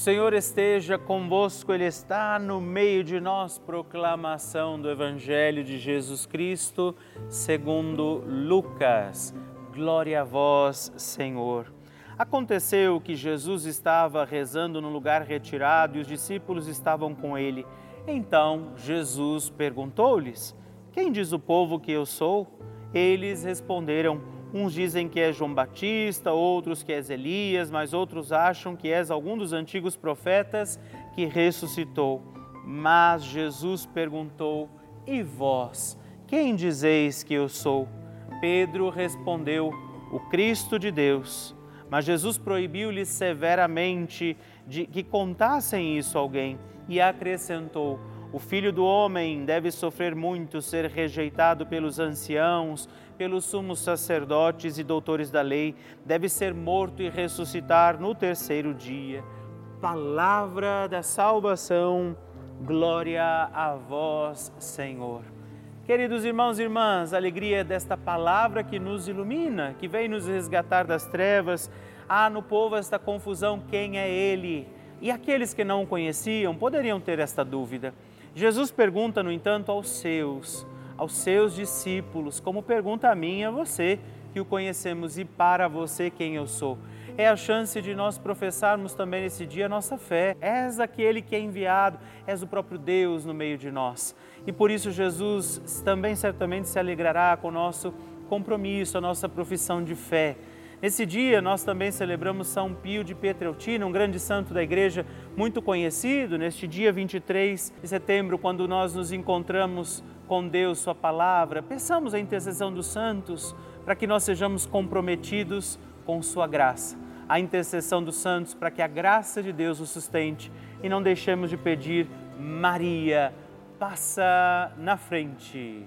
Senhor esteja convosco, Ele está no meio de nós. Proclamação do Evangelho de Jesus Cristo, segundo Lucas. Glória a vós, Senhor. Aconteceu que Jesus estava rezando num lugar retirado e os discípulos estavam com ele. Então Jesus perguntou-lhes: Quem diz o povo que eu sou? Eles responderam: Uns dizem que é João Batista, outros que és Elias, mas outros acham que és algum dos antigos profetas que ressuscitou. Mas Jesus perguntou: E vós, quem dizeis que eu sou? Pedro respondeu: O Cristo de Deus. Mas Jesus proibiu-lhes severamente de que contassem isso a alguém e acrescentou: O filho do homem deve sofrer muito, ser rejeitado pelos anciãos pelos sumos sacerdotes e doutores da lei, deve ser morto e ressuscitar no terceiro dia. Palavra da salvação, glória a vós, Senhor. Queridos irmãos e irmãs, a alegria desta palavra que nos ilumina, que vem nos resgatar das trevas. Há no povo esta confusão: quem é Ele? E aqueles que não o conheciam poderiam ter esta dúvida. Jesus pergunta, no entanto, aos seus aos seus discípulos, como pergunta a mim e a você, que o conhecemos, e para você quem eu sou. É a chance de nós professarmos também nesse dia a nossa fé. És aquele que é enviado, és o próprio Deus no meio de nós. E por isso Jesus também certamente se alegrará com o nosso compromisso, a nossa profissão de fé. Nesse dia, nós também celebramos São Pio de Pietrelcina, um grande santo da igreja muito conhecido. Neste dia 23 de setembro, quando nós nos encontramos com Deus, Sua palavra, peçamos a intercessão dos santos para que nós sejamos comprometidos com Sua graça. A intercessão dos santos para que a graça de Deus os sustente e não deixemos de pedir, Maria, passa na frente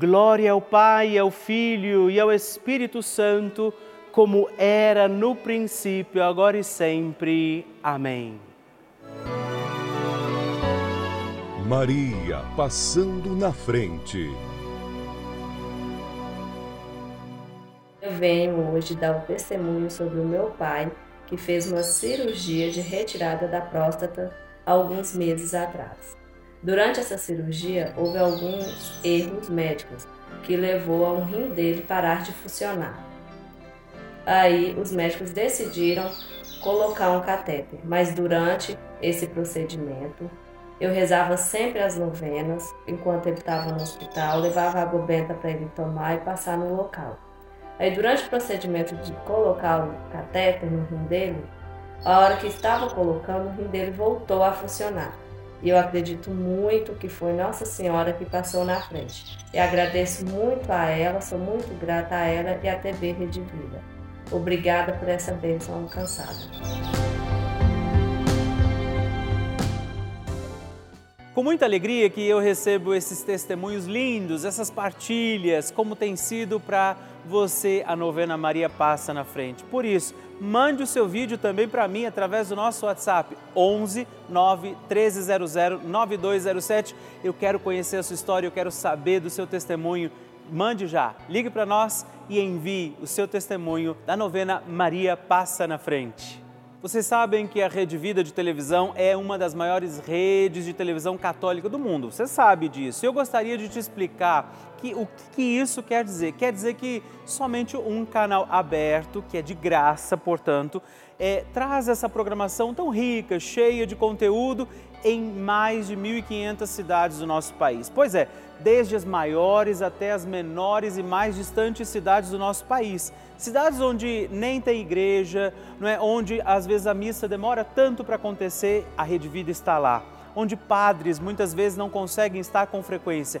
Glória ao Pai, ao Filho e ao Espírito Santo, como era no princípio, agora e sempre. Amém. Maria passando na frente. Eu venho hoje dar um testemunho sobre o meu pai, que fez uma cirurgia de retirada da próstata alguns meses atrás. Durante essa cirurgia, houve alguns erros médicos que levou a um rim dele parar de funcionar. Aí os médicos decidiram colocar um catéter, mas durante esse procedimento eu rezava sempre as novenas enquanto ele estava no hospital, levava água benta para ele tomar e passar no local. Aí durante o procedimento de colocar o catéter no rim dele, a hora que estava colocando, o rim dele voltou a funcionar. E eu acredito muito que foi Nossa Senhora que passou na frente. E agradeço muito a ela, sou muito grata a ela e à TV Rede Vida. Obrigada por essa bênção alcançada. Com muita alegria que eu recebo esses testemunhos lindos, essas partilhas, como tem sido para você a novena Maria passa na frente. Por isso, mande o seu vídeo também para mim através do nosso WhatsApp 11 9 1300 9207. Eu quero conhecer a sua história, eu quero saber do seu testemunho. Mande já, ligue para nós e envie o seu testemunho da novena Maria passa na frente. Vocês sabem que a Rede Vida de televisão é uma das maiores redes de televisão católica do mundo. Você sabe disso. Eu gostaria de te explicar que, o que isso quer dizer. Quer dizer que somente um canal aberto, que é de graça, portanto, é, traz essa programação tão rica, cheia de conteúdo em mais de 1.500 cidades do nosso país. Pois é, desde as maiores até as menores e mais distantes cidades do nosso país. Cidades onde nem tem igreja, não é? onde às vezes a missa demora tanto para acontecer, a Rede Vida está lá. Onde padres muitas vezes não conseguem estar com frequência.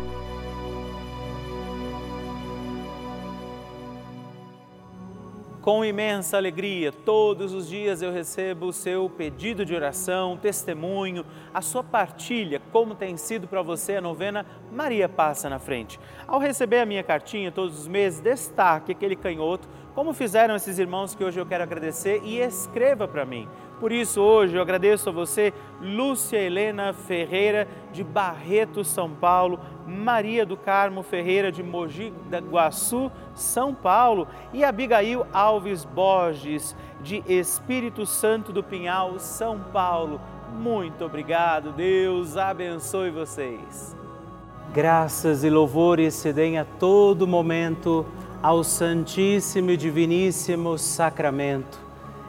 Com imensa alegria, todos os dias eu recebo o seu pedido de oração, testemunho, a sua partilha, como tem sido para você a novena Maria Passa na Frente. Ao receber a minha cartinha todos os meses, destaque aquele canhoto, como fizeram esses irmãos que hoje eu quero agradecer, e escreva para mim. Por isso, hoje eu agradeço a você, Lúcia Helena Ferreira, de Barreto, São Paulo, Maria do Carmo Ferreira, de Mogi da Guaçu, São Paulo, e Abigail Alves Borges, de Espírito Santo do Pinhal, São Paulo. Muito obrigado, Deus abençoe vocês. Graças e louvores se deem a todo momento ao Santíssimo e Diviníssimo Sacramento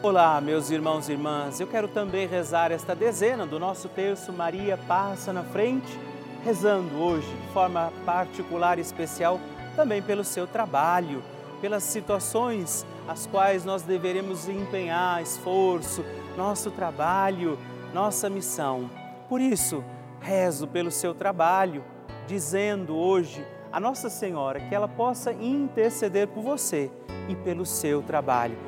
Olá, meus irmãos e irmãs. Eu quero também rezar esta dezena do nosso terço Maria passa na frente, rezando hoje de forma particular e especial também pelo seu trabalho, pelas situações as quais nós deveremos empenhar esforço, nosso trabalho, nossa missão. Por isso, rezo pelo seu trabalho, dizendo hoje a Nossa Senhora que ela possa interceder por você e pelo seu trabalho.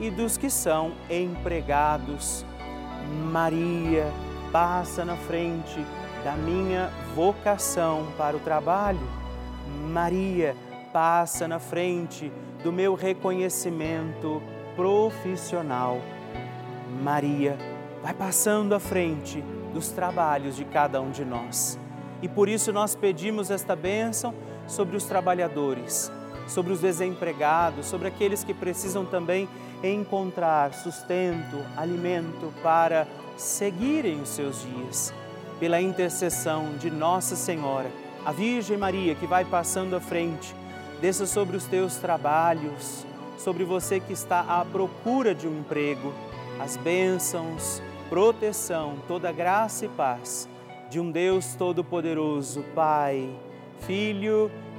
e dos que são empregados. Maria passa na frente da minha vocação para o trabalho Maria passa na frente do meu reconhecimento profissional. Maria vai passando à frente dos trabalhos de cada um de nós. E por isso nós pedimos esta bênção sobre os trabalhadores, sobre os desempregados, sobre aqueles que precisam também encontrar sustento, alimento para seguirem os seus dias. Pela intercessão de Nossa Senhora, a Virgem Maria que vai passando à frente, desça sobre os teus trabalhos, sobre você que está à procura de um emprego, as bênçãos, proteção, toda graça e paz de um Deus Todo-Poderoso, Pai, Filho e